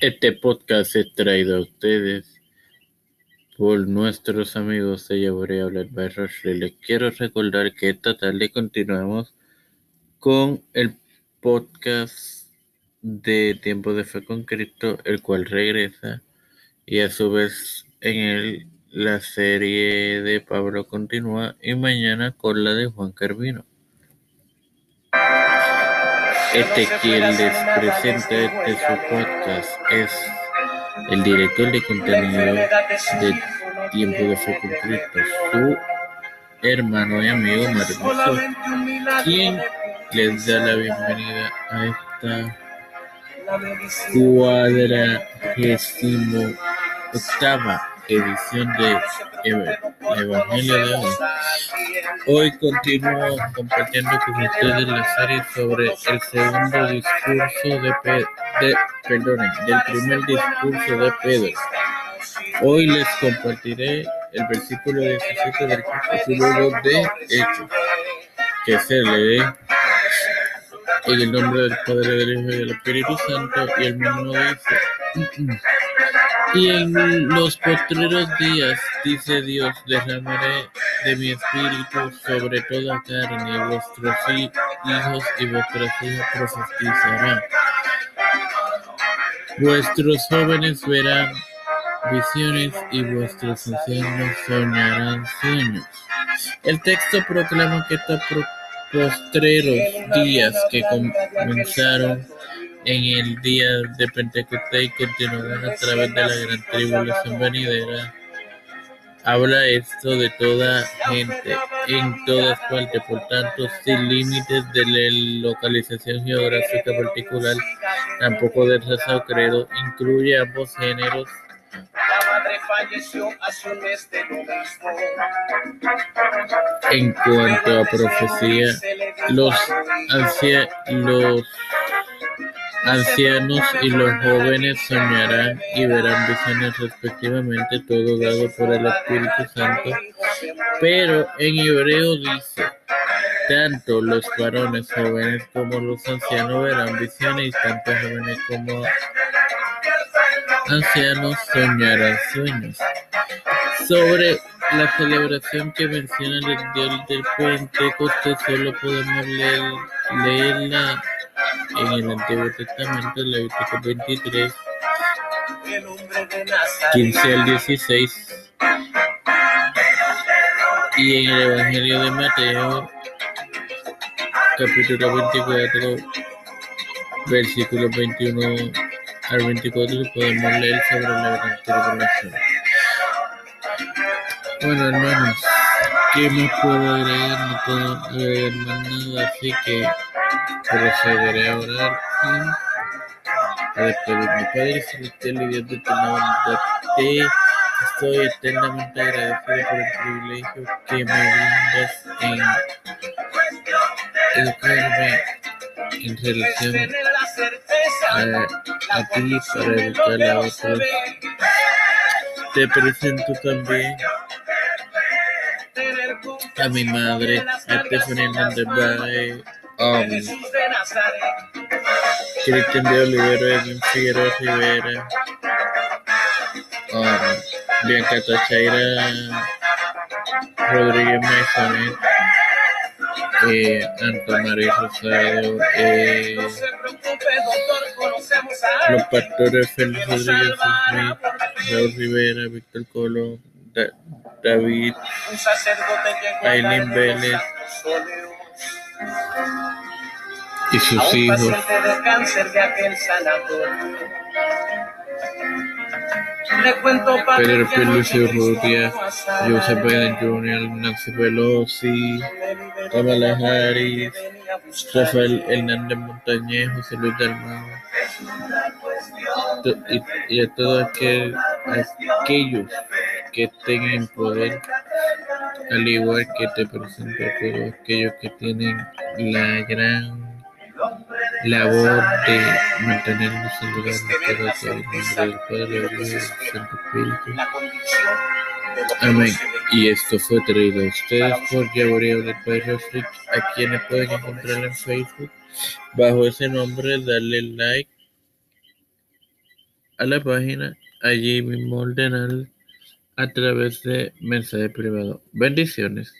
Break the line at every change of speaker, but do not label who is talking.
Este podcast es traído a ustedes por nuestros amigos de Yaburé Hablar Rushley. Les quiero recordar que esta tarde continuamos con el podcast de Tiempo de Fe con Cristo, el cual regresa, y a su vez en él la serie de Pablo continúa, y mañana con la de Juan Carvino. Este quien les presenta este su podcast es el director de contenido de Tiempo de Cristo, su hermano y amigo Marcos, quien les da la bienvenida a esta cuadragésimo octava edición de Evangelio de hoy. Hoy continúo compartiendo con ustedes la serie sobre el segundo discurso de, Pedro, de del primer discurso de Pedro. Hoy les compartiré el versículo 17 del capítulo 2 de Hechos, que se lee en el nombre del Padre, del Hijo y del Espíritu Santo, y el mismo dice, y en los postreros días, dice Dios, derramaré de mi espíritu sobre toda carne, vuestros hijos y vuestras hijas profetizarán. Vuestros jóvenes verán visiones y vuestros ancianos soñarán sueños. El texto proclama que estos postreros días que comenzaron en el día de Pentecostés y continuarán a través de la gran tribulación venidera. Habla esto de toda gente, en todas partes, por tanto, sin límites de localización geográfica particular, tampoco de raza o credo, incluye ambos géneros. En cuanto a profecía, los, los ancianos y los jóvenes soñarán y verán visiones respectivamente, todo dado por el Espíritu Santo. Pero en hebreo dice, tanto los varones jóvenes como los ancianos verán visiones y tanto jóvenes como ancianos soñarán sueños. Sobre la celebración que menciona el día del Pentecostés, solo podemos leer, leerla en el Antiguo Testamento, Levítico 23, 15 al 16, y en el Evangelio de Mateo, capítulo 24, versículos 21 al 24, podemos leer sobre la gran. Bueno, hermanos, ¿qué más puedo agregar? No puedo agregar más nada, así que procederé a orar y a despedirme. Padre Celestial y Dios de bondad, te estoy eternamente agradecido por el privilegio que me brindas en educarme en relación a, a ti para educar a otros. Te presento también a mi madre, a Stephanie Hernández um, Cristian de Olivero, Edwin Figueroa Rivera, um, Bianca Tachaira Rodríguez Maisonet, eh, Anto María Rosado, eh, los pastores Félix Rodríguez Raúl Rivera, Víctor Colón, da David, Aileen Vélez y sus hijos. Pedro Pierluisi Urrutia, Joseph Biden Jr., Nancy Pelosi, Kamala Harris, Rafael Hernández Montañez, José Luis Dalmau, y, y a todos aquel, aquellos que tengan poder, al igual que te presento a todos aquellos que tienen la gran labor de mantenernos en lugar de todo el nombre del Padre, del Hijo y del Santo Espíritu. Amén. Y esto fue traído a ustedes por Yaborea del Padre Afric, a quienes pueden encontrar en Facebook bajo ese nombre, darle like a la página, allí mismo ordenar a través de mensaje privado. Bendiciones.